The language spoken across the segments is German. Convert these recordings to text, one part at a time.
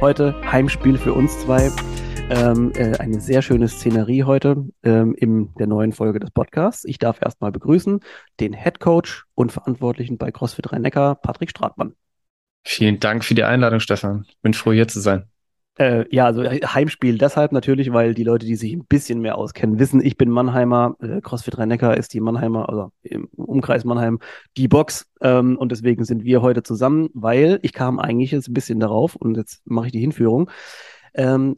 Heute Heimspiel für uns zwei. Ähm, äh, eine sehr schöne Szenerie heute ähm, in der neuen Folge des Podcasts. Ich darf erstmal begrüßen den Head Coach und Verantwortlichen bei CrossFit Rhein-Neckar, Patrick Stratmann. Vielen Dank für die Einladung, Stefan. Bin froh, hier zu sein. Äh, ja, also Heimspiel deshalb natürlich, weil die Leute, die sich ein bisschen mehr auskennen, wissen, ich bin Mannheimer. Äh, CrossFit Rhein-Neckar ist die Mannheimer, also im Umkreis Mannheim, die Box. Ähm, und deswegen sind wir heute zusammen, weil ich kam eigentlich jetzt ein bisschen darauf und jetzt mache ich die Hinführung. Ähm,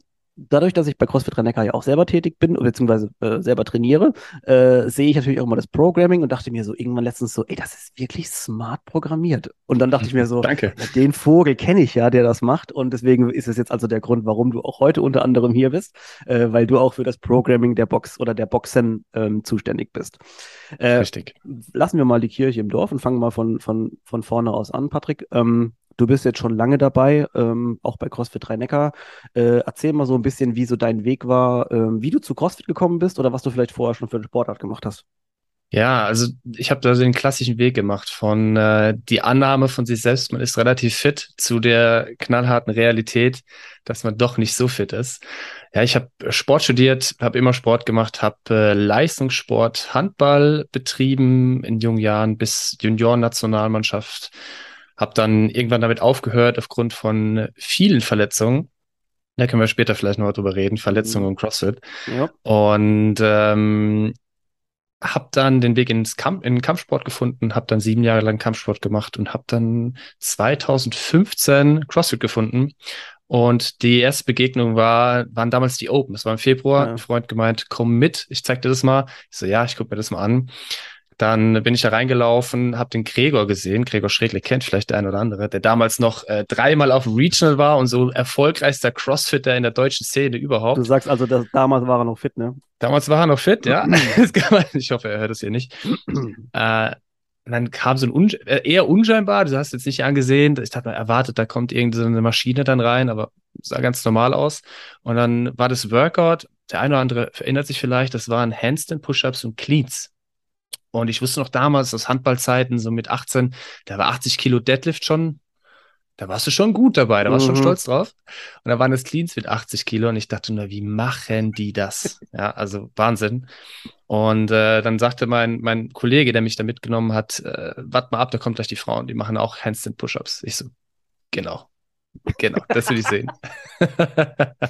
dadurch, dass ich bei CrossFit rhein ja auch selber tätig bin, beziehungsweise äh, selber trainiere, äh, sehe ich natürlich auch immer das Programming und dachte mir so irgendwann letztens so, ey, das ist wirklich smart programmiert. Und dann dachte ich mir so, Danke. den Vogel kenne ich ja, der das macht. Und deswegen ist es jetzt also der Grund, warum du auch heute unter anderem hier bist, äh, weil du auch für das Programming der Box oder der Boxen ähm, zuständig bist. Äh, Richtig. Lassen wir mal die Kirche im Dorf und fangen mal von, von, von vorne aus an, Patrick. Ähm, Du bist jetzt schon lange dabei, ähm, auch bei CrossFit Rhein-Neckar. Äh, erzähl mal so ein bisschen, wie so dein Weg war, ähm, wie du zu CrossFit gekommen bist oder was du vielleicht vorher schon für eine Sportart gemacht hast. Ja, also ich habe da den klassischen Weg gemacht von äh, die Annahme von sich selbst, man ist relativ fit, zu der knallharten Realität, dass man doch nicht so fit ist. Ja, ich habe Sport studiert, habe immer Sport gemacht, habe äh, Leistungssport, Handball betrieben in jungen Jahren bis Juniorennationalmannschaft habe dann irgendwann damit aufgehört aufgrund von vielen Verletzungen. Da können wir später vielleicht noch drüber reden, Verletzungen mhm. und CrossFit. Ja. Und ähm, habe dann den Weg ins Kamp in den Kampfsport gefunden, habe dann sieben Jahre lang Kampfsport gemacht und habe dann 2015 CrossFit gefunden. Und die erste Begegnung war, waren damals die Open. Das war im Februar. Ja. Ein Freund gemeint, komm mit, ich zeig dir das mal. Ich so, ja, ich guck mir das mal an. Dann bin ich da reingelaufen, habe den Gregor gesehen. Gregor Schregle kennt vielleicht der ein oder andere, der damals noch äh, dreimal auf Regional war und so erfolgreichster Crossfitter in der deutschen Szene überhaupt. Du sagst also, dass damals war er noch fit, ne? Damals war er noch fit, ja. ich hoffe, er hört es hier nicht. äh, und dann kam so ein un äh, eher unscheinbar, du hast jetzt nicht angesehen, ich hatte mal erwartet, da kommt irgendeine Maschine dann rein, aber sah ganz normal aus. Und dann war das Workout, der eine oder andere erinnert sich vielleicht, das waren Handstand Push-Ups und Cleans. Und ich wusste noch damals, aus Handballzeiten, so mit 18, da war 80 Kilo Deadlift schon, da warst du schon gut dabei, da warst du mhm. schon stolz drauf. Und da waren es Cleans mit 80 Kilo und ich dachte nur, wie machen die das? ja, also Wahnsinn. Und äh, dann sagte mein, mein Kollege, der mich da mitgenommen hat, äh, warte mal ab, da kommt gleich die Frauen, die machen auch Handstand Push-Ups. Ich so, genau, genau, das will ich sehen.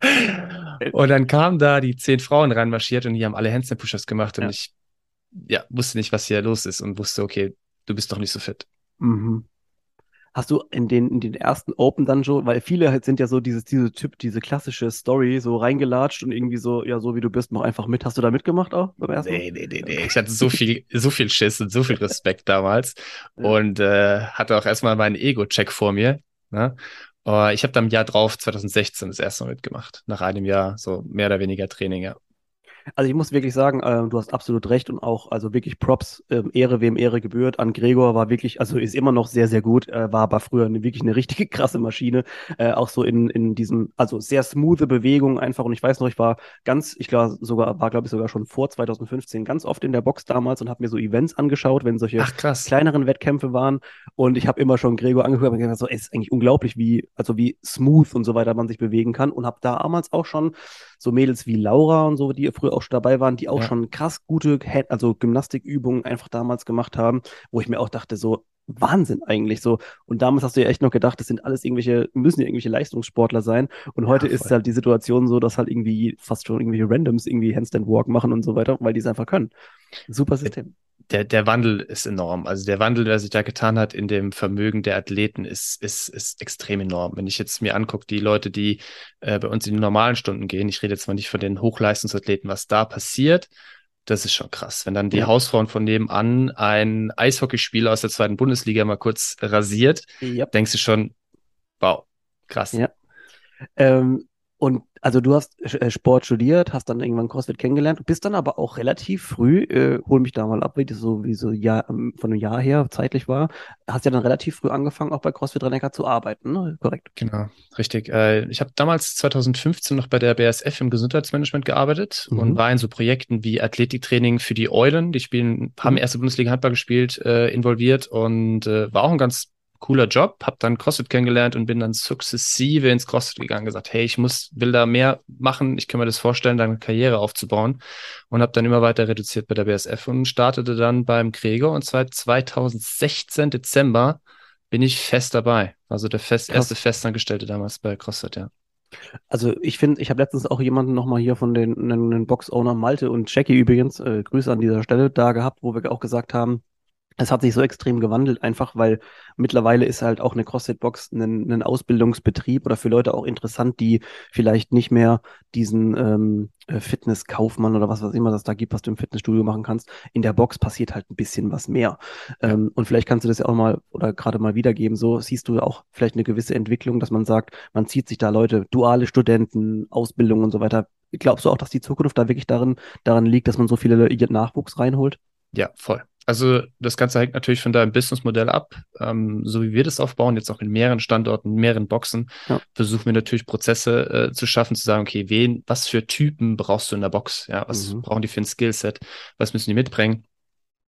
und dann kamen da die zehn Frauen reinmarschiert und die haben alle Handstand Push-Ups gemacht und ja. ich ja, wusste nicht, was hier los ist und wusste, okay, du bist doch nicht so fit. Mhm. Hast du in den, in den ersten Open dann schon, weil viele halt sind ja so dieses, diese Typ, diese klassische Story, so reingelatscht und irgendwie so, ja, so wie du bist, mach einfach mit. Hast du da mitgemacht auch beim ersten? Nee, nee, nee, nee. Ich hatte so viel, so viel Schiss und so viel Respekt damals und äh, hatte auch erstmal meinen Ego-Check vor mir. Ne? Uh, ich habe dann im Jahr drauf, 2016, das erste Mal mitgemacht. Nach einem Jahr, so mehr oder weniger Training, ja. Also ich muss wirklich sagen, äh, du hast absolut recht und auch, also wirklich Props, äh, Ehre wem Ehre gebührt. An Gregor war wirklich, also ist immer noch sehr, sehr gut, äh, war aber früher eine, wirklich eine richtige krasse Maschine. Äh, auch so in, in diesem, also sehr smoothe Bewegung einfach. Und ich weiß noch, ich war ganz, ich glaube sogar, war glaube ich sogar schon vor 2015 ganz oft in der Box damals und habe mir so Events angeschaut, wenn solche Ach, kleineren Wettkämpfe waren. Und ich habe immer schon Gregor angehört und gesagt, so, es ist eigentlich unglaublich, wie, also wie smooth und so weiter man sich bewegen kann. Und habe damals auch schon so Mädels wie Laura und so, die früher auch schon dabei waren, die auch ja. schon krass gute, also Gymnastikübungen einfach damals gemacht haben, wo ich mir auch dachte, so, Wahnsinn eigentlich so. Und damals hast du ja echt noch gedacht, das sind alles irgendwelche, müssen ja irgendwelche Leistungssportler sein. Und heute ja, ist halt die Situation so, dass halt irgendwie fast schon irgendwelche Randoms irgendwie Handstand Walk machen und so weiter, weil die es einfach können. Super System der, der Wandel ist enorm. Also der Wandel, der sich da getan hat in dem Vermögen der Athleten, ist, ist, ist extrem enorm. Wenn ich jetzt mir angucke, die Leute, die äh, bei uns in die normalen Stunden gehen, ich rede jetzt mal nicht von den Hochleistungsathleten, was da passiert, das ist schon krass. Wenn dann die ja. Hausfrauen von nebenan ein Eishockeyspieler aus der zweiten Bundesliga mal kurz rasiert, ja. denkst du schon, wow, krass. Ja. Ähm, Und also du hast äh, Sport studiert, hast dann irgendwann CrossFit kennengelernt, bist dann aber auch relativ früh, äh, hol mich da mal ab, wie das so wie so Jahr, ähm, von einem Jahr her zeitlich war, hast ja dann relativ früh angefangen, auch bei CrossFit Rennecker zu arbeiten, ne? Korrekt. Genau, richtig. Äh, ich habe damals 2015 noch bei der BSF im Gesundheitsmanagement gearbeitet mhm. und war in so Projekten wie Athletiktraining für die Eulen, die spielen, haben mhm. erste Bundesliga Handball gespielt, äh, involviert und äh, war auch ein ganz cooler Job, habe dann CrossFit kennengelernt und bin dann sukzessive ins CrossFit gegangen, gesagt, hey, ich muss, will da mehr machen, ich kann mir das vorstellen, da eine Karriere aufzubauen und habe dann immer weiter reduziert bei der BSF und startete dann beim Gregor und seit 2016 Dezember bin ich fest dabei. Also der fest, erste Festangestellte damals bei CrossFit, ja. Also ich finde, ich habe letztens auch jemanden nochmal hier von den, den Box-Owner Malte und Jackie übrigens, äh, Grüße an dieser Stelle, da gehabt, wo wir auch gesagt haben, es hat sich so extrem gewandelt, einfach weil mittlerweile ist halt auch eine CrossFit-Box ein, ein, Ausbildungsbetrieb oder für Leute auch interessant, die vielleicht nicht mehr diesen ähm, äh, Fitnesskaufmann oder was was immer das da gibt, was du im Fitnessstudio machen kannst. In der Box passiert halt ein bisschen was mehr. Ähm, und vielleicht kannst du das ja auch mal oder gerade mal wiedergeben. So siehst du auch vielleicht eine gewisse Entwicklung, dass man sagt, man zieht sich da Leute, duale Studenten, Ausbildung und so weiter. Glaubst du auch, dass die Zukunft da wirklich darin, daran liegt, dass man so viele Nachwuchs reinholt? Ja, voll. Also das Ganze hängt natürlich von deinem Businessmodell ab. Ähm, so wie wir das aufbauen, jetzt auch in mehreren Standorten, in mehreren Boxen, ja. versuchen wir natürlich Prozesse äh, zu schaffen, zu sagen, okay, wen, was für Typen brauchst du in der Box? Ja, was mhm. brauchen die für ein Skillset? Was müssen die mitbringen?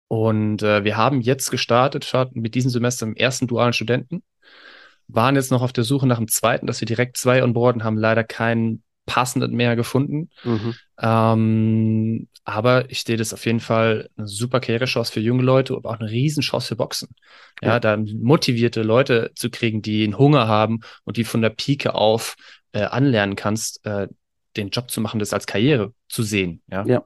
Und äh, wir haben jetzt gestartet, starten mit diesem Semester im ersten dualen Studenten, waren jetzt noch auf der Suche nach dem zweiten, dass wir direkt zwei onboarden, haben leider keinen passenden mehr gefunden. Mhm. Ähm, aber ich sehe das auf jeden Fall eine super Karrierechance für junge Leute, aber auch eine Riesenchance für Boxen. Ja, ja, da motivierte Leute zu kriegen, die einen Hunger haben und die von der Pike auf äh, anlernen kannst, äh, den Job zu machen, das als Karriere zu sehen. Ja. ja.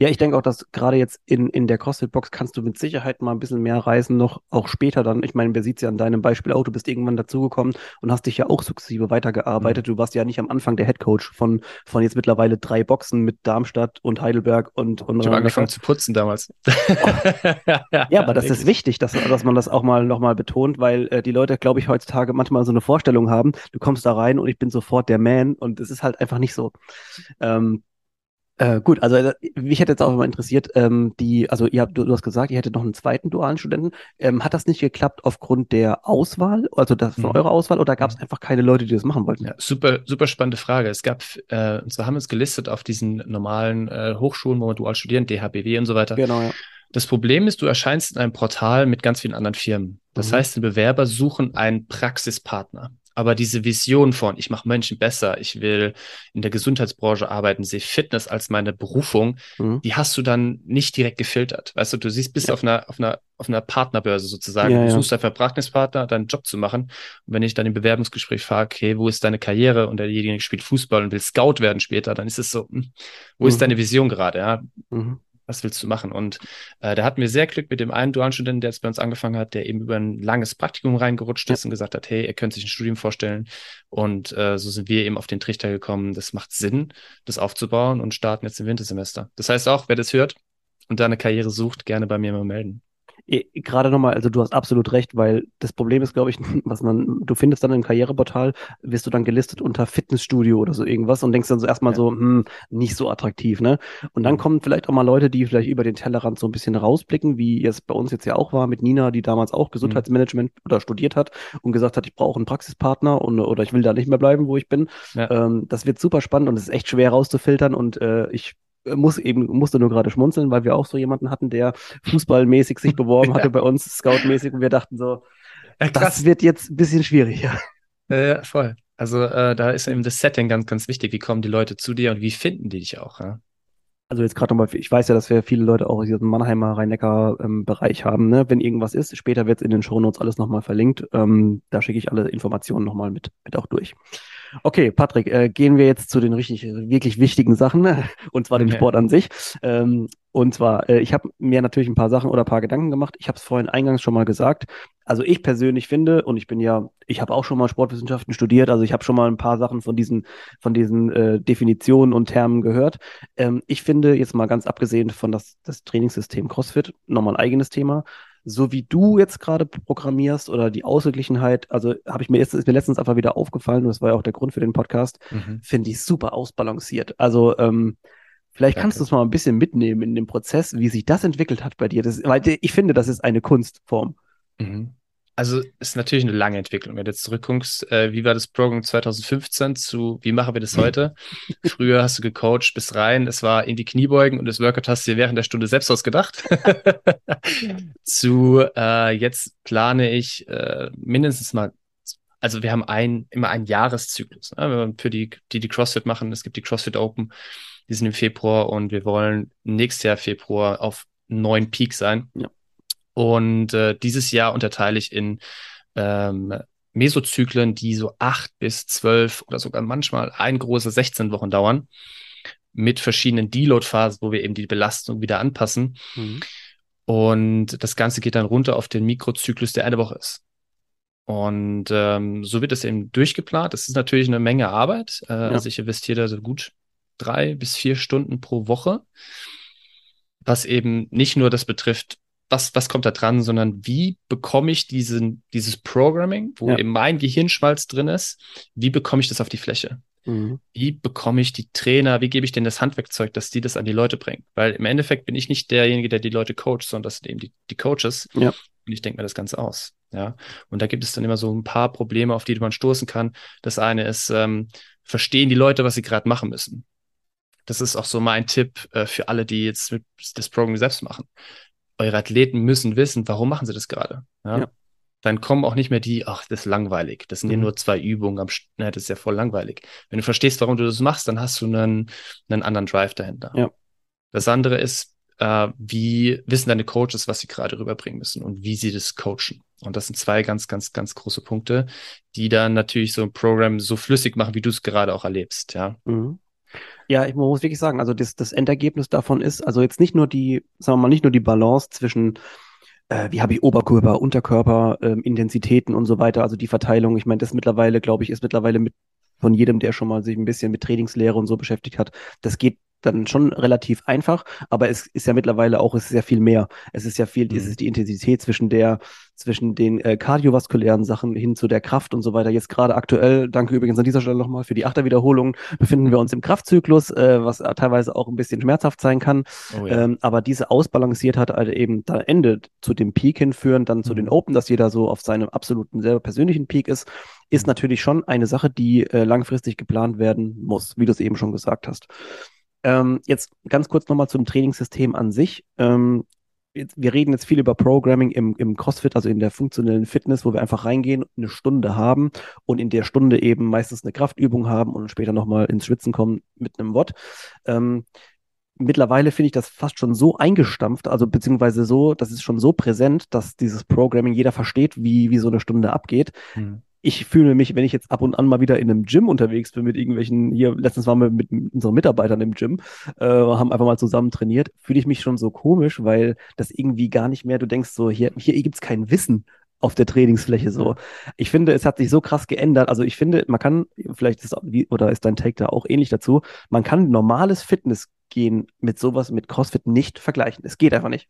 Ja, ich denke auch, dass gerade jetzt in, in der CrossFit-Box kannst du mit Sicherheit mal ein bisschen mehr reisen, noch auch später dann. Ich meine, wir sieht es ja an deinem Beispiel auch, du bist irgendwann dazugekommen und hast dich ja auch sukzessive weitergearbeitet. Mhm. Du warst ja nicht am Anfang der Headcoach von, von jetzt mittlerweile drei Boxen mit Darmstadt und Heidelberg und, und Ich habe angefangen zu putzen damals. Oh. ja, aber das ist wichtig, dass, dass man das auch mal nochmal betont, weil äh, die Leute, glaube ich, heutzutage manchmal so eine Vorstellung haben, du kommst da rein und ich bin sofort der Man und es ist halt einfach nicht so. Ähm, äh, gut, also äh, mich hätte jetzt auch mal interessiert, ähm, die, also ihr habt, du, du, hast gesagt, ihr hättet noch einen zweiten dualen Studenten. Ähm, hat das nicht geklappt aufgrund der Auswahl, also das, von mhm. eurer Auswahl, oder gab es mhm. einfach keine Leute, die das machen wollten? Ja, super, super spannende Frage. Es gab, äh, und zwar haben wir es gelistet auf diesen normalen äh, Hochschulen, wo man dual studieren, DHBW und so weiter. Genau, ja. Das Problem ist, du erscheinst in einem Portal mit ganz vielen anderen Firmen. Das mhm. heißt, die Bewerber suchen einen Praxispartner. Aber diese Vision von, ich mache Menschen besser, ich will in der Gesundheitsbranche arbeiten, sehe Fitness als meine Berufung, mhm. die hast du dann nicht direkt gefiltert. Weißt du, du siehst, bist ja. auf einer, auf einer, auf einer Partnerbörse sozusagen. Ja, du suchst einen Verbrachnispartner, deinen Job zu machen. Und wenn ich dann im Bewerbungsgespräch frage, okay, wo ist deine Karriere? Und derjenige spielt Fußball und will Scout werden später, dann ist es so, hm, wo mhm. ist deine Vision gerade? Ja. Mhm was willst du machen? Und äh, da hatten wir sehr Glück mit dem einen dualen Studenten, der jetzt bei uns angefangen hat, der eben über ein langes Praktikum reingerutscht ist ja. und gesagt hat, hey, er könnte sich ein Studium vorstellen. Und äh, so sind wir eben auf den Trichter gekommen, das macht Sinn, das aufzubauen und starten jetzt im Wintersemester. Das heißt auch, wer das hört und da eine Karriere sucht, gerne bei mir mal melden. Gerade nochmal, also du hast absolut recht, weil das Problem ist, glaube ich, was man, du findest dann im Karriereportal, wirst du dann gelistet unter Fitnessstudio oder so irgendwas und denkst dann so erstmal ja. so, hm, nicht so attraktiv, ne? Und dann mhm. kommen vielleicht auch mal Leute, die vielleicht über den Tellerrand so ein bisschen rausblicken, wie es bei uns jetzt ja auch war mit Nina, die damals auch Gesundheitsmanagement mhm. oder studiert hat und gesagt hat, ich brauche einen Praxispartner und, oder ich will da nicht mehr bleiben, wo ich bin. Ja. Ähm, das wird super spannend und es ist echt schwer rauszufiltern und äh, ich muss eben, musste nur gerade schmunzeln, weil wir auch so jemanden hatten, der fußballmäßig sich beworben hatte bei uns, scoutmäßig, und wir dachten so, ja, das wird jetzt ein bisschen schwieriger. Ja, voll. Also äh, da ist eben das Setting ganz, ganz wichtig. Wie kommen die Leute zu dir und wie finden die dich auch? Ja? Also jetzt gerade nochmal, ich weiß ja, dass wir viele Leute auch aus diesem Mannheimer Rhein-Neckar-Bereich ähm, haben. Ne? Wenn irgendwas ist, später wird es in den Shownotes alles nochmal verlinkt. Ähm, da schicke ich alle Informationen nochmal mit, mit auch durch. Okay, Patrick, äh, gehen wir jetzt zu den richtig, wirklich wichtigen Sachen, und zwar dem okay. Sport an sich. Ähm, und zwar, äh, ich habe mir natürlich ein paar Sachen oder ein paar Gedanken gemacht. Ich habe es vorhin eingangs schon mal gesagt. Also ich persönlich finde, und ich bin ja, ich habe auch schon mal Sportwissenschaften studiert, also ich habe schon mal ein paar Sachen von diesen, von diesen äh, Definitionen und Termen gehört. Ähm, ich finde, jetzt mal ganz abgesehen von das, das Trainingssystem CrossFit, nochmal ein eigenes Thema, so wie du jetzt gerade programmierst oder die Ausgeglichenheit, also habe ich mir jetzt, ist mir letztens einfach wieder aufgefallen, und das war ja auch der Grund für den Podcast, mhm. finde ich super ausbalanciert. Also ähm, vielleicht Danke. kannst du es mal ein bisschen mitnehmen in dem Prozess, wie sich das entwickelt hat bei dir. Das, weil ich finde, das ist eine Kunstform. Mhm also ist natürlich eine lange Entwicklung. Wenn du jetzt zurückguckst, äh, wie war das Programm 2015 zu, wie machen wir das heute? Früher hast du gecoacht, bist rein, es war in die Kniebeugen und das Workout hast du dir während der Stunde selbst ausgedacht. zu äh, jetzt plane ich äh, mindestens mal, also wir haben ein, immer einen Jahreszyklus. Ne? Für die, die die CrossFit machen, es gibt die CrossFit Open, die sind im Februar und wir wollen nächstes Jahr Februar auf neun Peak sein. Ja. Und äh, dieses Jahr unterteile ich in ähm, Mesozyklen, die so acht bis zwölf oder sogar manchmal ein große 16 Wochen dauern, mit verschiedenen Deload-Phasen, wo wir eben die Belastung wieder anpassen. Mhm. Und das Ganze geht dann runter auf den Mikrozyklus, der eine Woche ist. Und ähm, so wird es eben durchgeplant. Das ist natürlich eine Menge Arbeit. Äh, ja. Also ich investiere da so gut drei bis vier Stunden pro Woche, was eben nicht nur das betrifft, was, was kommt da dran, sondern wie bekomme ich diesen, dieses Programming, wo ja. eben mein Gehirnschmalz drin ist, wie bekomme ich das auf die Fläche? Mhm. Wie bekomme ich die Trainer, wie gebe ich denen das Handwerkzeug, dass die das an die Leute bringen? Weil im Endeffekt bin ich nicht derjenige, der die Leute coacht, sondern das sind eben die, die Coaches. Ja. Und ich denke mir das Ganze aus. Ja. Und da gibt es dann immer so ein paar Probleme, auf die man stoßen kann. Das eine ist, ähm, verstehen die Leute, was sie gerade machen müssen. Das ist auch so mein Tipp äh, für alle, die jetzt das Programming selbst machen eure Athleten müssen wissen, warum machen sie das gerade. Ja? ja? Dann kommen auch nicht mehr die, ach, das ist langweilig. Das sind mhm. ja nur zwei Übungen am St ne, das ist ja voll langweilig. Wenn du verstehst, warum du das machst, dann hast du einen, einen anderen Drive dahinter. Ja. Das andere ist, äh, wie wissen deine Coaches, was sie gerade rüberbringen müssen und wie sie das coachen. Und das sind zwei ganz, ganz, ganz große Punkte, die dann natürlich so ein Programm so flüssig machen, wie du es gerade auch erlebst, ja. Mhm. Ja, ich muss wirklich sagen, also das, das Endergebnis davon ist, also jetzt nicht nur die, sagen wir mal, nicht nur die Balance zwischen äh, wie habe ich Oberkörper, Unterkörper, ähm, Intensitäten und so weiter, also die Verteilung. Ich meine, das mittlerweile, glaube ich, ist mittlerweile mit von jedem, der schon mal sich ein bisschen mit Trainingslehre und so beschäftigt hat. Das geht dann schon relativ einfach, aber es ist ja mittlerweile auch, es ist ja viel mehr. Es ist ja viel, mhm. es ist die Intensität zwischen der, zwischen den äh, kardiovaskulären Sachen hin zu der Kraft und so weiter. Jetzt gerade aktuell, danke übrigens an dieser Stelle nochmal für die Achterwiederholung, befinden wir uns im Kraftzyklus, äh, was teilweise auch ein bisschen schmerzhaft sein kann. Oh ja. ähm, aber diese Ausbalanciertheit halt eben da endet zu dem Peak hinführen, dann zu mhm. den Open, dass jeder so auf seinem absoluten selber persönlichen Peak ist, ist mhm. natürlich schon eine Sache, die äh, langfristig geplant werden muss, wie du es eben schon gesagt hast. Ähm, jetzt ganz kurz nochmal zum Trainingssystem an sich. Ähm, jetzt, wir reden jetzt viel über Programming im, im CrossFit, also in der funktionellen Fitness, wo wir einfach reingehen, eine Stunde haben und in der Stunde eben meistens eine Kraftübung haben und später nochmal ins Schwitzen kommen mit einem Watt. Ähm, mittlerweile finde ich das fast schon so eingestampft, also beziehungsweise so, das ist schon so präsent, dass dieses Programming jeder versteht, wie, wie so eine Stunde abgeht. Mhm ich fühle mich, wenn ich jetzt ab und an mal wieder in einem Gym unterwegs bin mit irgendwelchen, hier, letztens waren wir mit unseren Mitarbeitern im Gym, äh, haben einfach mal zusammen trainiert, fühle ich mich schon so komisch, weil das irgendwie gar nicht mehr, du denkst so, hier, hier gibt's kein Wissen auf der Trainingsfläche so. Ich finde, es hat sich so krass geändert. Also ich finde, man kann, vielleicht ist, oder ist dein Take da auch ähnlich dazu, man kann normales Fitness gehen mit sowas, mit CrossFit nicht vergleichen. Es geht einfach nicht.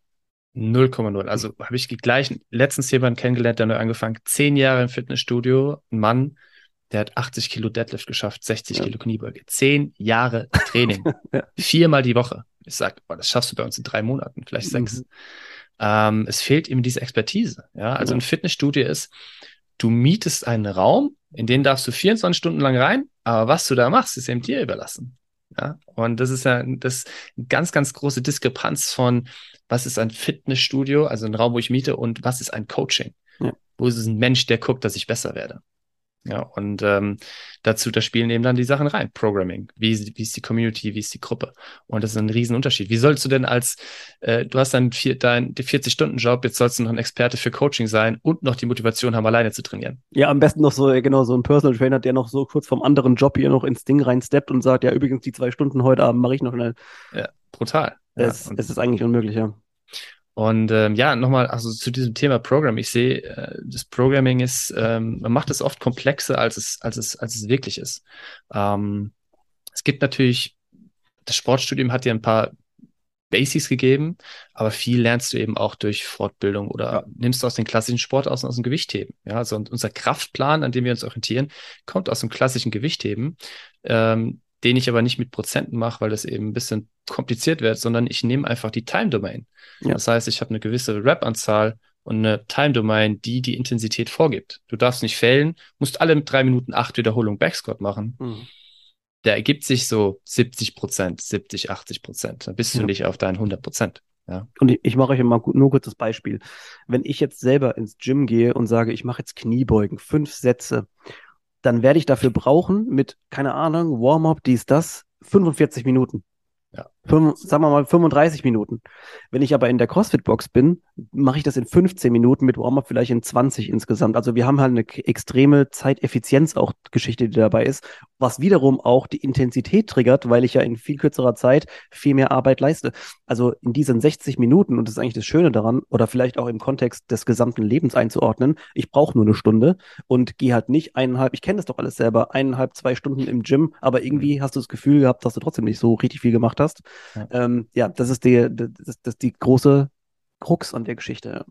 0,0. Also habe ich gleich letztens jemanden kennengelernt, der neu angefangen, zehn Jahre im Fitnessstudio, ein Mann, der hat 80 Kilo Deadlift geschafft, 60 ja. Kilo Kniebeuge. Zehn Jahre Training. ja. Viermal die Woche. Ich sage, boah, das schaffst du bei uns in drei Monaten, vielleicht sechs. Mhm. Ähm, es fehlt ihm diese Expertise. Ja, also ein Fitnessstudio ist, du mietest einen Raum, in den darfst du 24 Stunden lang rein, aber was du da machst, ist eben dir überlassen. Ja, und das ist ja das ganz, ganz große Diskrepanz von, was ist ein Fitnessstudio, also ein Raum, wo ich miete, und was ist ein Coaching? Ja. Wo ist es ein Mensch, der guckt, dass ich besser werde? Ja, und ähm, dazu, da spielen eben dann die Sachen rein. Programming, wie, wie ist die Community, wie ist die Gruppe? Und das ist ein Riesenunterschied. Wie sollst du denn als, äh, du hast dann vier, dein 40-Stunden-Job, jetzt sollst du noch ein Experte für Coaching sein und noch die Motivation haben, alleine zu trainieren. Ja, am besten noch so, genau, so ein Personal Trainer, der noch so kurz vom anderen Job hier noch ins Ding reinsteppt und sagt, ja, übrigens, die zwei Stunden heute Abend mache ich noch schnell. Ja, brutal. Es, ja, es ist eigentlich unmöglich, ja. Und ähm, ja, nochmal, also zu diesem Thema Programming. Ich sehe, äh, das Programming ist, ähm, man macht es oft komplexer, als es, als es, als es wirklich ist. Ähm, es gibt natürlich, das Sportstudium hat ja ein paar Basics gegeben, aber viel lernst du eben auch durch Fortbildung oder ja. nimmst du aus den klassischen Sport aus, aus dem Gewichtheben. Ja, also unser Kraftplan, an dem wir uns orientieren, kommt aus dem klassischen Gewichtheben, ähm, den ich aber nicht mit Prozenten mache, weil das eben ein bisschen kompliziert wird, sondern ich nehme einfach die Time Domain. Ja. Das heißt, ich habe eine gewisse Rap-Anzahl und eine Time Domain, die die Intensität vorgibt. Du darfst nicht fällen, musst alle drei Minuten acht Wiederholungen Backsquat machen. Mhm der ergibt sich so 70 Prozent, 70, 80 Prozent. Dann bist du nicht auf deinen 100 Prozent. Ja. Und ich, ich mache euch mal nur kurz das Beispiel. Wenn ich jetzt selber ins Gym gehe und sage, ich mache jetzt Kniebeugen, fünf Sätze, dann werde ich dafür brauchen mit, keine Ahnung, Warm-up, dies, das, 45 Minuten. Ja. Fünf, sagen wir mal 35 Minuten. Wenn ich aber in der CrossFit-Box bin, mache ich das in 15 Minuten mit Warm-up vielleicht in 20 insgesamt. Also wir haben halt eine extreme Zeiteffizienz auch Geschichte, die dabei ist, was wiederum auch die Intensität triggert, weil ich ja in viel kürzerer Zeit viel mehr Arbeit leiste. Also in diesen 60 Minuten, und das ist eigentlich das Schöne daran, oder vielleicht auch im Kontext des gesamten Lebens einzuordnen, ich brauche nur eine Stunde und gehe halt nicht eineinhalb, ich kenne das doch alles selber, eineinhalb, zwei Stunden im Gym, aber irgendwie mhm. hast du das Gefühl gehabt, dass du trotzdem nicht so richtig viel gemacht hast. Ja, ähm, ja das ist die, das, das die große Krux an der Geschichte.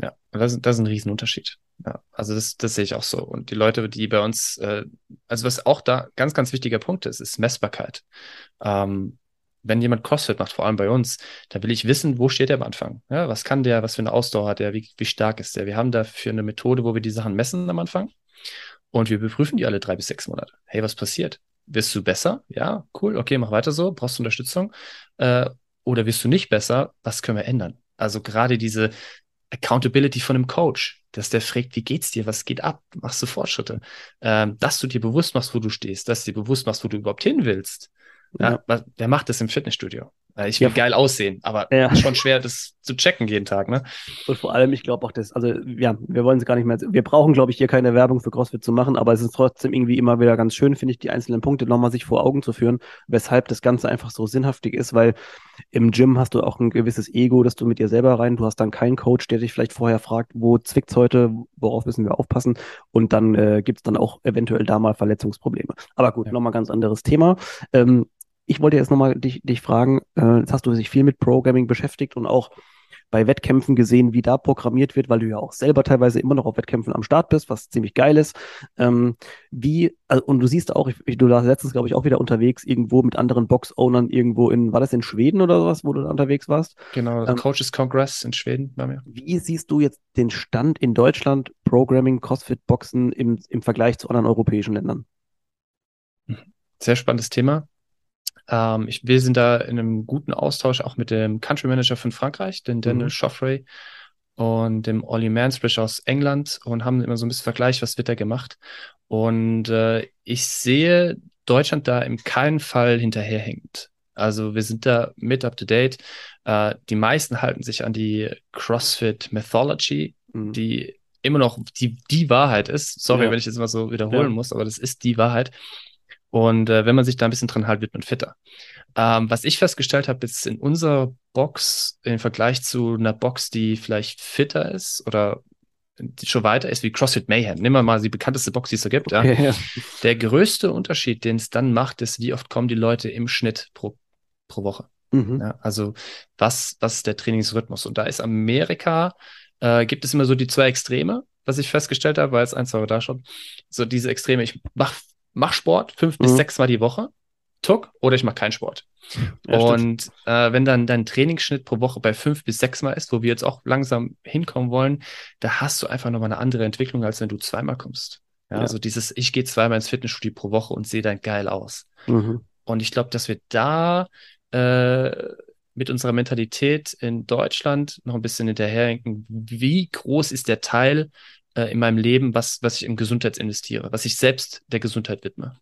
Ja, das, das ist ein Riesenunterschied. Ja, also das, das sehe ich auch so. Und die Leute, die bei uns, äh, also was auch da ganz, ganz wichtiger Punkt ist, ist Messbarkeit. Ähm, wenn jemand CrossFit macht, vor allem bei uns, da will ich wissen, wo steht er am Anfang? Ja, was kann der, was für eine Ausdauer hat der, wie, wie stark ist der? Wir haben dafür eine Methode, wo wir die Sachen messen am Anfang und wir überprüfen die alle drei bis sechs Monate. Hey, was passiert? Wirst du besser? Ja, cool, okay, mach weiter so. Brauchst du Unterstützung? Äh, oder wirst du nicht besser? Was können wir ändern? Also gerade diese Accountability von einem Coach, dass der fragt, wie geht's dir, was geht ab, machst du Fortschritte, ähm, dass du dir bewusst machst, wo du stehst, dass du dir bewusst machst, wo du überhaupt hin willst. Ja, ja. Wer macht das im Fitnessstudio? Ich will ja. geil aussehen, aber ja. schon schwer, das zu checken jeden Tag, ne? Und vor allem, ich glaube auch, dass, also ja, wir wollen es gar nicht mehr, wir brauchen, glaube ich, hier keine Werbung für CrossFit zu machen, aber es ist trotzdem irgendwie immer wieder ganz schön, finde ich, die einzelnen Punkte nochmal sich vor Augen zu führen, weshalb das Ganze einfach so sinnhaftig ist, weil im Gym hast du auch ein gewisses Ego, dass du mit dir selber rein, du hast dann keinen Coach, der dich vielleicht vorher fragt, wo zwickt's heute, worauf müssen wir aufpassen und dann äh, gibt es dann auch eventuell da mal Verletzungsprobleme. Aber gut, ja. nochmal ganz anderes Thema. Ähm, ich wollte jetzt nochmal dich, dich fragen, äh, jetzt hast du dich viel mit Programming beschäftigt und auch bei Wettkämpfen gesehen, wie da programmiert wird, weil du ja auch selber teilweise immer noch auf Wettkämpfen am Start bist, was ziemlich geil ist. Ähm, wie, also, und du siehst auch, ich, du warst letztens, glaube ich, auch wieder unterwegs, irgendwo mit anderen Box-Ownern irgendwo in, war das in Schweden oder sowas, wo du da unterwegs warst? Genau, ähm, Coaches Congress in Schweden bei mir. Wie siehst du jetzt den Stand in Deutschland, Programming, CrossFit-Boxen im, im Vergleich zu anderen europäischen Ländern? Sehr spannendes Thema. Ähm, ich, wir sind da in einem guten Austausch auch mit dem Country Manager von Frankreich, den Daniel mhm. Choffrey und dem Ollie Mansbridge aus England und haben immer so ein bisschen Vergleich, was wird da gemacht. Und äh, ich sehe Deutschland da in keinem Fall hinterherhängend. Also wir sind da mit up to date. Äh, die meisten halten sich an die CrossFit Methodology, mhm. die immer noch die, die Wahrheit ist. Sorry, ja. wenn ich das immer so wiederholen ja. muss, aber das ist die Wahrheit. Und äh, wenn man sich da ein bisschen dran hält, wird man fitter. Ähm, was ich festgestellt habe, ist in unserer Box im Vergleich zu einer Box, die vielleicht fitter ist oder schon weiter ist wie CrossFit Mayhem. Nimm mal die bekannteste Box, die es so gibt. Okay, ja. ja. Der größte Unterschied, den es dann macht, ist, wie oft kommen die Leute im Schnitt pro, pro Woche. Mhm. Ja, also was, was ist der Trainingsrhythmus? Und da ist Amerika, äh, gibt es immer so die zwei Extreme, was ich festgestellt habe, weil es ein, zwei da schon. So diese Extreme, ich mache mach Sport fünf mhm. bis sechs Mal die Woche, tuck, oder ich mache keinen Sport. Ja, und äh, wenn dann dein Trainingsschnitt pro Woche bei fünf bis sechs Mal ist, wo wir jetzt auch langsam hinkommen wollen, da hast du einfach nochmal eine andere Entwicklung, als wenn du zweimal kommst. Ja, ja. Also dieses, ich gehe zweimal ins Fitnessstudio pro Woche und sehe dann geil aus. Mhm. Und ich glaube, dass wir da äh, mit unserer Mentalität in Deutschland noch ein bisschen hinterherhinken, wie groß ist der Teil äh, in meinem Leben, was, was ich in Gesundheit investiere, was ich selbst der Gesundheit widme.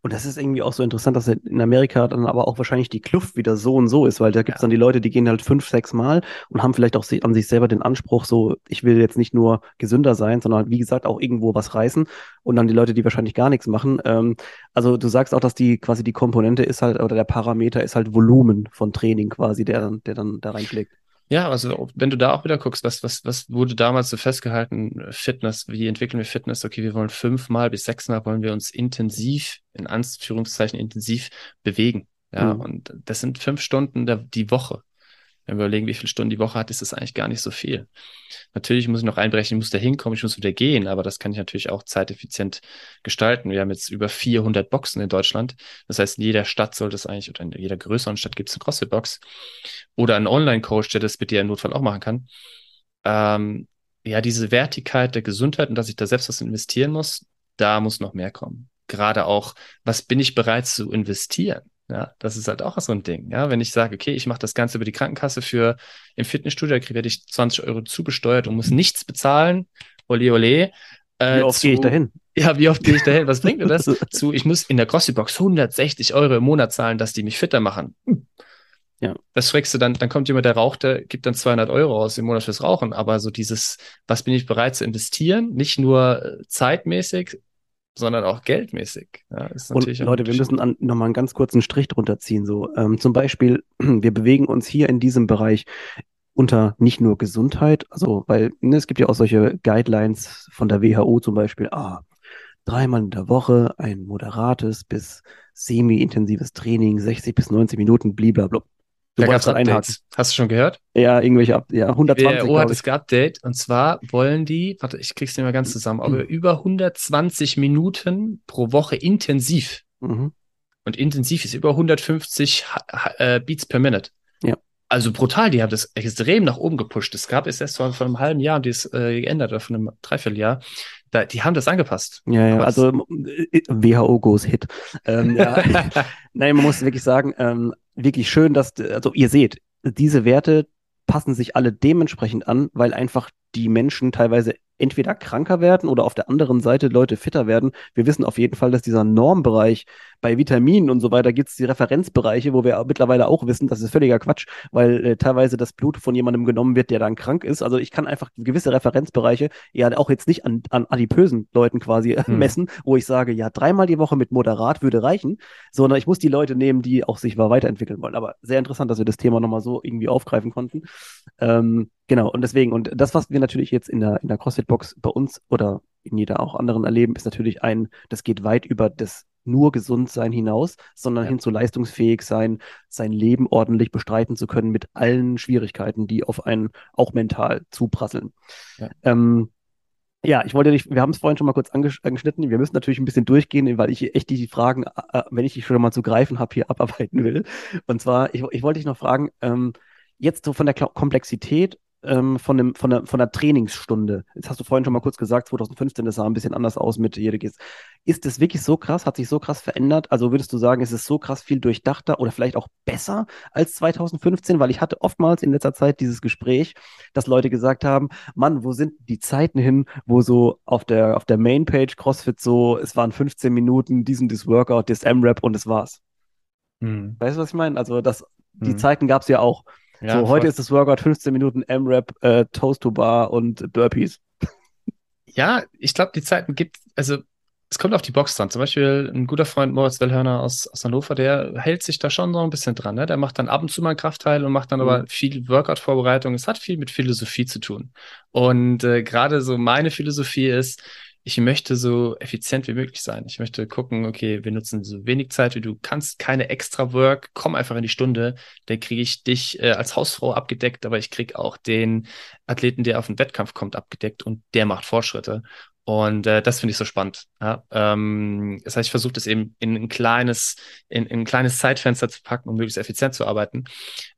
Und das ist irgendwie auch so interessant, dass in Amerika dann aber auch wahrscheinlich die Kluft wieder so und so ist, weil da gibt es dann die Leute, die gehen halt fünf, sechs Mal und haben vielleicht auch an sich selber den Anspruch, so, ich will jetzt nicht nur gesünder sein, sondern wie gesagt auch irgendwo was reißen. Und dann die Leute, die wahrscheinlich gar nichts machen. Ähm, also du sagst auch, dass die quasi die Komponente ist halt, oder der Parameter ist halt Volumen von Training quasi, der dann, der dann da reinschlägt. Ja, also wenn du da auch wieder guckst, was, was, was wurde damals so festgehalten? Fitness, wie entwickeln wir Fitness? Okay, wir wollen fünfmal bis sechsmal wollen wir uns intensiv, in Anführungszeichen intensiv bewegen. Ja, mhm. und das sind fünf Stunden der, die Woche. Wenn wir überlegen, wie viele Stunden die Woche hat, ist das eigentlich gar nicht so viel. Natürlich muss ich noch einbrechen, ich muss da hinkommen, ich muss wieder gehen, aber das kann ich natürlich auch zeiteffizient gestalten. Wir haben jetzt über 400 Boxen in Deutschland. Das heißt, in jeder Stadt sollte es eigentlich, oder in jeder größeren Stadt gibt es eine CrossFit-Box oder einen Online-Coach, der das mit dir im Notfall auch machen kann. Ähm, ja, diese Wertigkeit der Gesundheit und dass ich da selbst was investieren muss, da muss noch mehr kommen. Gerade auch, was bin ich bereit zu investieren? Ja, das ist halt auch so ein Ding. Ja, wenn ich sage, okay, ich mache das Ganze über die Krankenkasse für im Fitnessstudio, da werde ich 20 Euro zubesteuert und muss nichts bezahlen. Ole, ole. Äh, wie oft gehe ich dahin? Ja, wie oft gehe ich dahin? Was bringt mir das? zu, ich muss in der CrossFit-Box 160 Euro im Monat zahlen, dass die mich fitter machen. Ja. Das schreckst du dann, dann kommt jemand, der raucht, der gibt dann 200 Euro aus im Monat fürs Rauchen. Aber so dieses, was bin ich bereit zu investieren? Nicht nur äh, zeitmäßig, sondern auch geldmäßig. Ja, und Leute, wir müssen an, nochmal einen ganz kurzen Strich drunter ziehen. So, ähm, zum Beispiel, wir bewegen uns hier in diesem Bereich unter nicht nur Gesundheit, also weil ne, es gibt ja auch solche Guidelines von der WHO zum Beispiel, ah, dreimal in der Woche ein moderates bis semi-intensives Training, 60 bis 90 Minuten, blablabla. Du da gab es Updates. Hast du schon gehört? Ja, irgendwelche Up ja, 120. WHO hat es geupdate und zwar wollen die, warte, ich krieg's nicht mehr ganz zusammen, aber mhm. über 120 Minuten pro Woche intensiv. Mhm. Und intensiv ist über 150 äh, Beats per Minute. Ja. Also brutal, die haben das extrem nach oben gepusht. Es gab es erst vor, vor einem halben Jahr, die ist äh, geändert, oder von einem Dreivierteljahr. Da, die haben das angepasst. Ja, ja, also äh, WHO goes hit. Ähm, ja. Nein, man muss wirklich sagen, ähm, wirklich schön, dass, also ihr seht, diese Werte passen sich alle dementsprechend an, weil einfach die Menschen teilweise entweder kranker werden oder auf der anderen Seite Leute fitter werden. Wir wissen auf jeden Fall, dass dieser Normbereich bei Vitaminen und so weiter gibt es die Referenzbereiche, wo wir mittlerweile auch wissen, das ist völliger Quatsch, weil äh, teilweise das Blut von jemandem genommen wird, der dann krank ist. Also ich kann einfach gewisse Referenzbereiche ja auch jetzt nicht an, an adipösen Leuten quasi hm. messen, wo ich sage, ja, dreimal die Woche mit Moderat würde reichen, sondern ich muss die Leute nehmen, die auch sich weiterentwickeln wollen. Aber sehr interessant, dass wir das Thema nochmal so irgendwie aufgreifen konnten. Ähm, genau, und deswegen, und das, was wir natürlich jetzt in der, in der CrossFit-Box bei uns oder in jeder auch anderen erleben, ist natürlich ein, das geht weit über das nur gesund sein hinaus, sondern ja. hin zu leistungsfähig sein, sein Leben ordentlich bestreiten zu können mit allen Schwierigkeiten, die auf einen auch mental zuprasseln. Ja. Ähm, ja, ich wollte dich, wir haben es vorhin schon mal kurz angeschnitten. Wir müssen natürlich ein bisschen durchgehen, weil ich echt die Fragen, äh, äh, wenn ich die schon mal zu greifen habe, hier abarbeiten will. Und zwar, ich, ich wollte dich noch fragen, ähm, jetzt so von der Komplexität ähm, von, dem, von, der, von der Trainingsstunde. Jetzt hast du vorhin schon mal kurz gesagt, 2015, das sah ein bisschen anders aus mit jede Ist Ist das wirklich so krass? Hat sich so krass verändert? Also würdest du sagen, ist es so krass viel durchdachter oder vielleicht auch besser als 2015? Weil ich hatte oftmals in letzter Zeit dieses Gespräch, dass Leute gesagt haben, Mann, wo sind die Zeiten hin, wo so auf der, auf der Mainpage CrossFit so, es waren 15 Minuten, diesen, das Workout, das M-Rap und es war's. Hm. Weißt du, was ich meine? Also das, die hm. Zeiten gab es ja auch. Ja, so, heute ist das Workout 15 Minuten M-Rap, äh, Toast to Bar und Burpees. Ja, ich glaube, die Zeiten gibt, also es kommt auf die Box dran. Zum Beispiel ein guter Freund Moritz Wellhörner aus, aus Hannover, der hält sich da schon so ein bisschen dran. Ne? Der macht dann ab und zu mal ein Kraftteil und macht dann mhm. aber viel Workout-Vorbereitung. Es hat viel mit Philosophie zu tun. Und äh, gerade so meine Philosophie ist, ich möchte so effizient wie möglich sein. Ich möchte gucken, okay, wir nutzen so wenig Zeit wie du kannst, keine extra Work, komm einfach in die Stunde, dann kriege ich dich äh, als Hausfrau abgedeckt, aber ich kriege auch den Athleten, der auf den Wettkampf kommt, abgedeckt und der macht Fortschritte. Und äh, das finde ich so spannend. Ja? Ähm, das heißt, ich versuche das eben in ein kleines, in, in ein kleines Zeitfenster zu packen, um möglichst effizient zu arbeiten.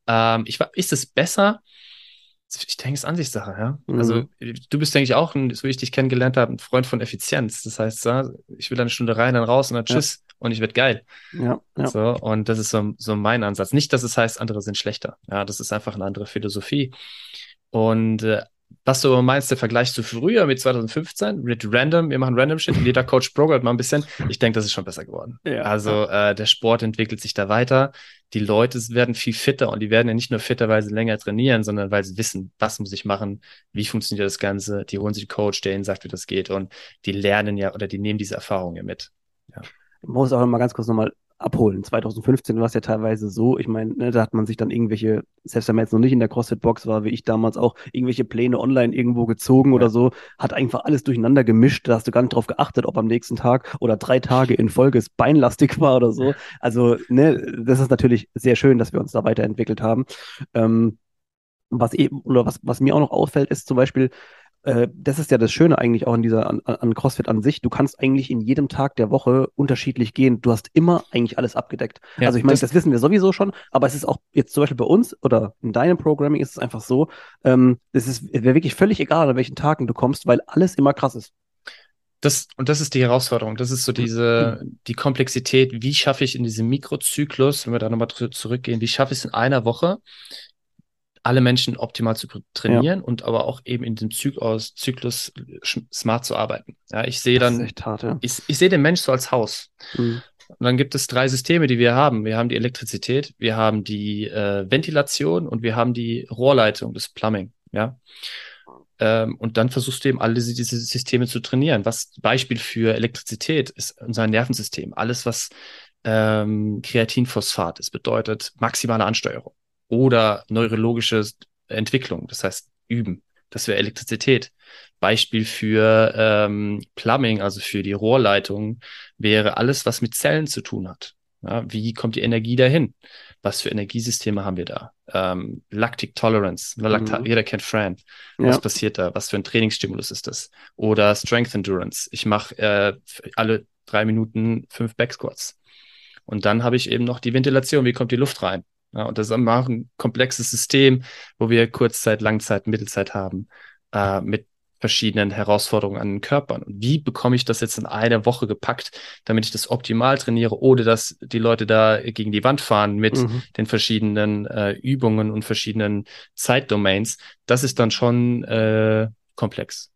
Ähm, ich, ist es besser? Ich denke, es ist Ansichtssache, ja. Mhm. Also du bist, denke ich, auch, ein, so wie ich dich kennengelernt habe, ein Freund von Effizienz. Das heißt, ich will eine Stunde rein, dann raus und dann tschüss ja. und ich werde geil. Ja, ja. So, und das ist so, so mein Ansatz. Nicht, dass es heißt, andere sind schlechter. Ja, das ist einfach eine andere Philosophie. Und äh, was du meinst, der Vergleich zu früher mit 2015, mit Random, wir machen Random Shit, jeder Coach progrert mal ein bisschen. Ich denke, das ist schon besser geworden. Ja. Also äh, der Sport entwickelt sich da weiter. Die Leute werden viel fitter und die werden ja nicht nur fitter, weil sie länger trainieren, sondern weil sie wissen, was muss ich machen, wie funktioniert das Ganze. Die holen sich einen Coach, der ihnen sagt, wie das geht und die lernen ja oder die nehmen diese Erfahrungen ja mit. Ja. Ich muss auch noch mal ganz kurz nochmal abholen. 2015 war es ja teilweise so, ich meine, ne, da hat man sich dann irgendwelche, selbst wenn man jetzt noch nicht in der CrossFit-Box war, wie ich damals auch, irgendwelche Pläne online irgendwo gezogen ja. oder so, hat einfach alles durcheinander gemischt, da hast du gar nicht drauf geachtet, ob am nächsten Tag oder drei Tage in Folge es beinlastig war oder so. Also, ne, das ist natürlich sehr schön, dass wir uns da weiterentwickelt haben. Ähm, was eben, oder was, was mir auch noch auffällt, ist zum Beispiel, äh, das ist ja das Schöne eigentlich auch an dieser, an, an CrossFit an sich. Du kannst eigentlich in jedem Tag der Woche unterschiedlich gehen. Du hast immer eigentlich alles abgedeckt. Ja, also ich meine, das, das, wissen wir sowieso schon, aber es ist auch jetzt zum Beispiel bei uns oder in deinem Programming ist es einfach so, ähm, es ist, wäre wirklich völlig egal, an welchen Tagen du kommst, weil alles immer krass ist. Das, und das ist die Herausforderung. Das ist so diese, die Komplexität. Wie schaffe ich in diesem Mikrozyklus, wenn wir da nochmal zurückgehen, wie schaffe ich es in einer Woche, alle Menschen optimal zu trainieren ja. und aber auch eben in dem Zyklus, Zyklus smart zu arbeiten. Ja, ich sehe dann, hart, ja. ich, ich sehe den Mensch so als Haus. Mhm. Und dann gibt es drei Systeme, die wir haben. Wir haben die Elektrizität, wir haben die äh, Ventilation und wir haben die Rohrleitung, das Plumbing. Ja. Ähm, und dann versuchst du eben alle diese, diese Systeme zu trainieren. Was Beispiel für Elektrizität ist unser Nervensystem. Alles, was ähm, Kreatinphosphat ist, bedeutet maximale Ansteuerung oder neurologische Entwicklung, das heißt üben. Das wäre Elektrizität. Beispiel für ähm, Plumbing, also für die Rohrleitung, wäre alles, was mit Zellen zu tun hat. Ja, wie kommt die Energie dahin? Was für Energiesysteme haben wir da? Ähm, Lactic Tolerance. Lacta mhm. Jeder kennt Fran. Was ja. passiert da? Was für ein Trainingsstimulus ist das? Oder Strength Endurance. Ich mache äh, alle drei Minuten fünf Backsquats. Und dann habe ich eben noch die Ventilation. Wie kommt die Luft rein? Ja, und das ist auch ein komplexes System, wo wir Kurzzeit, Langzeit, Mittelzeit haben, äh, mit verschiedenen Herausforderungen an den Körpern. Und wie bekomme ich das jetzt in einer Woche gepackt, damit ich das optimal trainiere, ohne dass die Leute da gegen die Wand fahren mit mhm. den verschiedenen äh, Übungen und verschiedenen Zeitdomains? Das ist dann schon äh, komplex.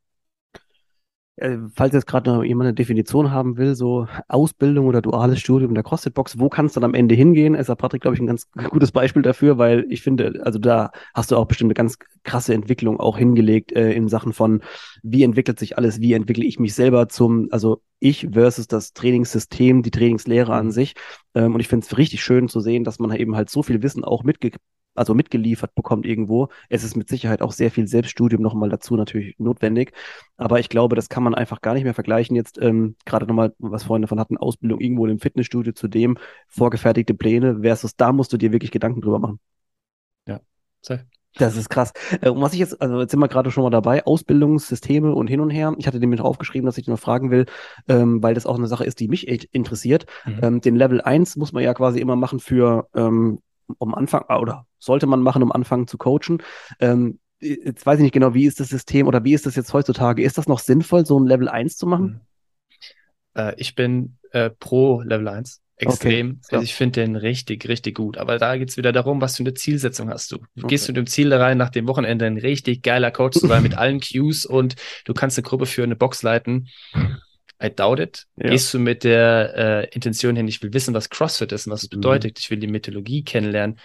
Äh, falls jetzt gerade noch jemand eine Definition haben will, so Ausbildung oder duales Studium der CrossFit-Box, wo kann es dann am Ende hingehen? Ist ja Patrick, glaube ich, ein ganz gutes Beispiel dafür, weil ich finde, also da hast du auch bestimmt eine ganz krasse Entwicklung auch hingelegt äh, in Sachen von, wie entwickelt sich alles, wie entwickle ich mich selber zum, also ich versus das Trainingssystem, die Trainingslehre an mhm. sich. Ähm, und ich finde es richtig schön zu sehen, dass man eben halt so viel Wissen auch mitge also mitgeliefert bekommt irgendwo. Es ist mit Sicherheit auch sehr viel Selbststudium nochmal dazu natürlich notwendig. Aber ich glaube, das kann man einfach gar nicht mehr vergleichen. Jetzt ähm, gerade nochmal, was Freunde davon hatten, Ausbildung irgendwo im Fitnessstudio zu dem, vorgefertigte Pläne versus da musst du dir wirklich Gedanken drüber machen. Ja, sehr. Das ist krass. Äh, und was ich jetzt, also jetzt sind wir gerade schon mal dabei, Ausbildungssysteme und hin und her. Ich hatte dem mit aufgeschrieben, dass ich dir noch fragen will, ähm, weil das auch eine Sache ist, die mich echt interessiert. Mhm. Ähm, den Level 1 muss man ja quasi immer machen für ähm, um Anfang, ah, oder sollte man machen, um anfangen zu coachen. Ähm, jetzt weiß ich nicht genau, wie ist das System oder wie ist das jetzt heutzutage? Ist das noch sinnvoll, so ein Level 1 zu machen? Äh, ich bin äh, pro Level 1. Extrem. Okay, so. Also ich finde den richtig, richtig gut. Aber da geht es wieder darum, was für eine Zielsetzung hast du. Du okay. gehst mit dem Ziel da rein, nach dem Wochenende ein richtig geiler Coach zu sein mit allen Cues und du kannst eine Gruppe für eine Box leiten. I doubt it. Ja. Gehst du mit der äh, Intention hin, ich will wissen, was CrossFit ist und was es mhm. bedeutet, mhm. ich will die Mythologie kennenlernen,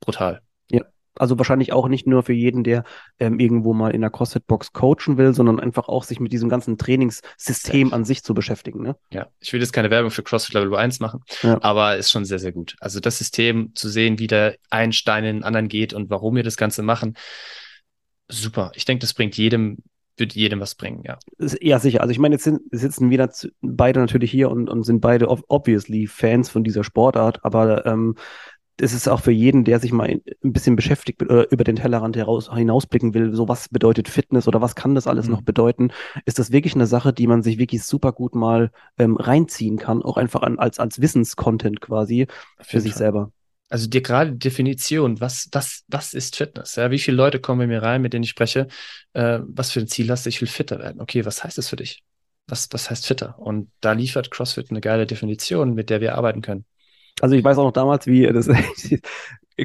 brutal. Ja, also wahrscheinlich auch nicht nur für jeden, der ähm, irgendwo mal in der CrossFit-Box coachen will, sondern einfach auch sich mit diesem ganzen Trainingssystem an sich zu beschäftigen. Ne? Ja, ich will jetzt keine Werbung für CrossFit Level 1 machen, ja. aber ist schon sehr, sehr gut. Also das System zu sehen, wie der ein Stein in den anderen geht und warum wir das Ganze machen, super. Ich denke, das bringt jedem wird jedem was bringen, ja. Ja, sicher. Also ich meine, jetzt sind, sitzen wir beide natürlich hier und, und sind beide obviously Fans von dieser Sportart, aber ähm, es ist auch für jeden, der sich mal ein bisschen beschäftigt oder über den Tellerrand heraus, hinausblicken will, so was bedeutet Fitness oder was kann das alles mhm. noch bedeuten, ist das wirklich eine Sache, die man sich wirklich super gut mal ähm, reinziehen kann, auch einfach an, als, als Wissenscontent quasi für sich Fall. selber. Also dir gerade die Definition, was, was, was ist Fitness? Ja, wie viele Leute kommen bei mir rein, mit denen ich spreche? Äh, was für ein Ziel hast du? Ich will fitter werden. Okay, was heißt das für dich? Was, was heißt fitter? Und da liefert CrossFit eine geile Definition, mit der wir arbeiten können. Also ich weiß auch noch damals, wie das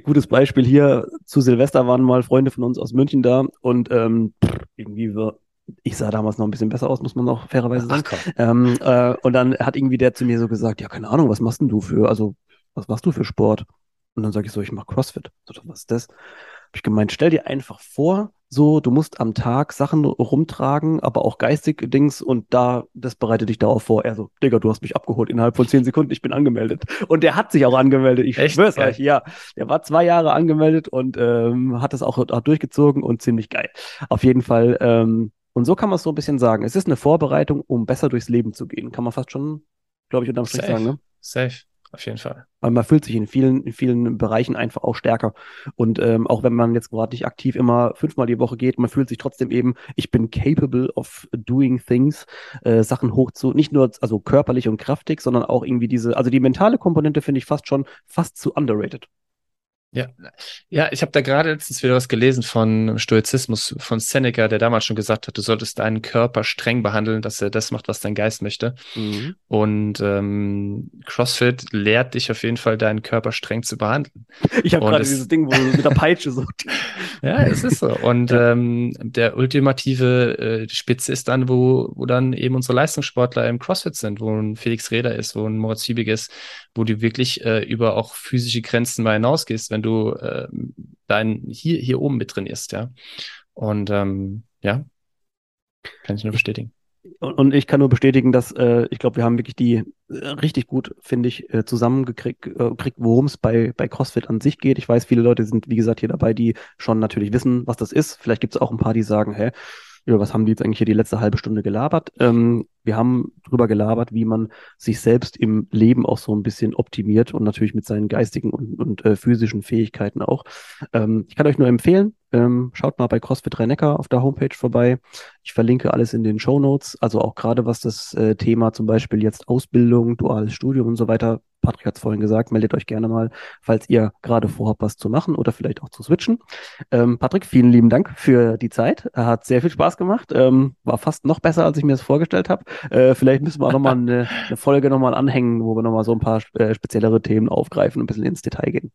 gutes Beispiel hier zu Silvester waren mal Freunde von uns aus München da und ähm, irgendwie wir, ich sah damals noch ein bisschen besser aus, muss man auch fairerweise sagen. Ähm, äh, und dann hat irgendwie der zu mir so gesagt, ja, keine Ahnung, was machst denn du für, also was machst du für Sport? Und dann sage ich so, ich mache CrossFit. So, was ist das? Habe ich gemeint, stell dir einfach vor, so, du musst am Tag Sachen rumtragen, aber auch geistig Dings und da, das bereitet dich darauf vor. Er so, Digga, du hast mich abgeholt innerhalb von zehn Sekunden, ich bin angemeldet. Und der hat sich auch angemeldet, ich Echt? schwör's euch, ja. Der war zwei Jahre angemeldet und ähm, hat das auch, auch durchgezogen und ziemlich geil. Auf jeden Fall, ähm, und so kann man es so ein bisschen sagen. Es ist eine Vorbereitung, um besser durchs Leben zu gehen. Kann man fast schon, glaube ich, unterm Strich sagen, ne? Safe. Auf jeden Fall. Weil man fühlt sich in vielen, in vielen Bereichen einfach auch stärker. Und ähm, auch wenn man jetzt gerade nicht aktiv immer fünfmal die Woche geht, man fühlt sich trotzdem eben, ich bin capable of doing things, äh, Sachen hoch zu, nicht nur also körperlich und kraftig, sondern auch irgendwie diese, also die mentale Komponente finde ich fast schon fast zu underrated. Ja, ja, ich habe da gerade letztens wieder was gelesen von Stoizismus von Seneca, der damals schon gesagt hat, du solltest deinen Körper streng behandeln, dass er das macht, was dein Geist möchte. Mhm. Und ähm, CrossFit lehrt dich auf jeden Fall, deinen Körper streng zu behandeln. Ich habe gerade dieses Ding, wo du mit der Peitsche so. ja, es ist so. Und ja. ähm, der ultimative äh, Spitze ist dann, wo, wo dann eben unsere Leistungssportler im CrossFit sind, wo ein Felix Reder ist, wo ein Moritz Wiebig ist, wo du wirklich äh, über auch physische Grenzen mal hinausgehst, wenn du äh, dein hier, hier oben mit trainierst, ja. Und ähm, ja, kann ich nur bestätigen. Und ich kann nur bestätigen, dass äh, ich glaube, wir haben wirklich die äh, richtig gut, finde ich, äh, zusammengekriegt, äh, worum es bei, bei CrossFit an sich geht. Ich weiß, viele Leute sind, wie gesagt, hier dabei, die schon natürlich wissen, was das ist. Vielleicht gibt es auch ein paar, die sagen, hä, über was haben die jetzt eigentlich hier die letzte halbe Stunde gelabert? Ähm, wir haben drüber gelabert, wie man sich selbst im Leben auch so ein bisschen optimiert und natürlich mit seinen geistigen und, und äh, physischen Fähigkeiten auch. Ähm, ich kann euch nur empfehlen, ähm, schaut mal bei CrossFit rhein auf der Homepage vorbei. Ich verlinke alles in den Show Notes, also auch gerade was das äh, Thema zum Beispiel jetzt Ausbildung, duales Studium und so weiter Patrick hat es vorhin gesagt, meldet euch gerne mal, falls ihr gerade vorhabt, was zu machen oder vielleicht auch zu switchen. Ähm, Patrick, vielen lieben Dank für die Zeit. Hat sehr viel Spaß gemacht. Ähm, war fast noch besser, als ich mir das vorgestellt habe. Äh, vielleicht müssen wir auch nochmal eine, eine Folge nochmal anhängen, wo wir nochmal so ein paar äh, speziellere Themen aufgreifen und ein bisschen ins Detail gehen.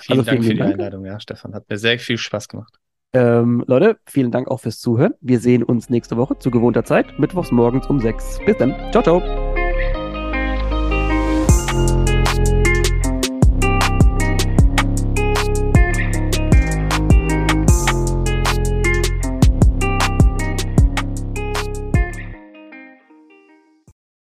Vielen also, Dank vielen für die Dank. Einladung, ja, Stefan. Hat mir sehr viel Spaß gemacht. Ähm, Leute, vielen Dank auch fürs Zuhören. Wir sehen uns nächste Woche zu gewohnter Zeit, mittwochs morgens um sechs. Bis dann. Ciao, ciao.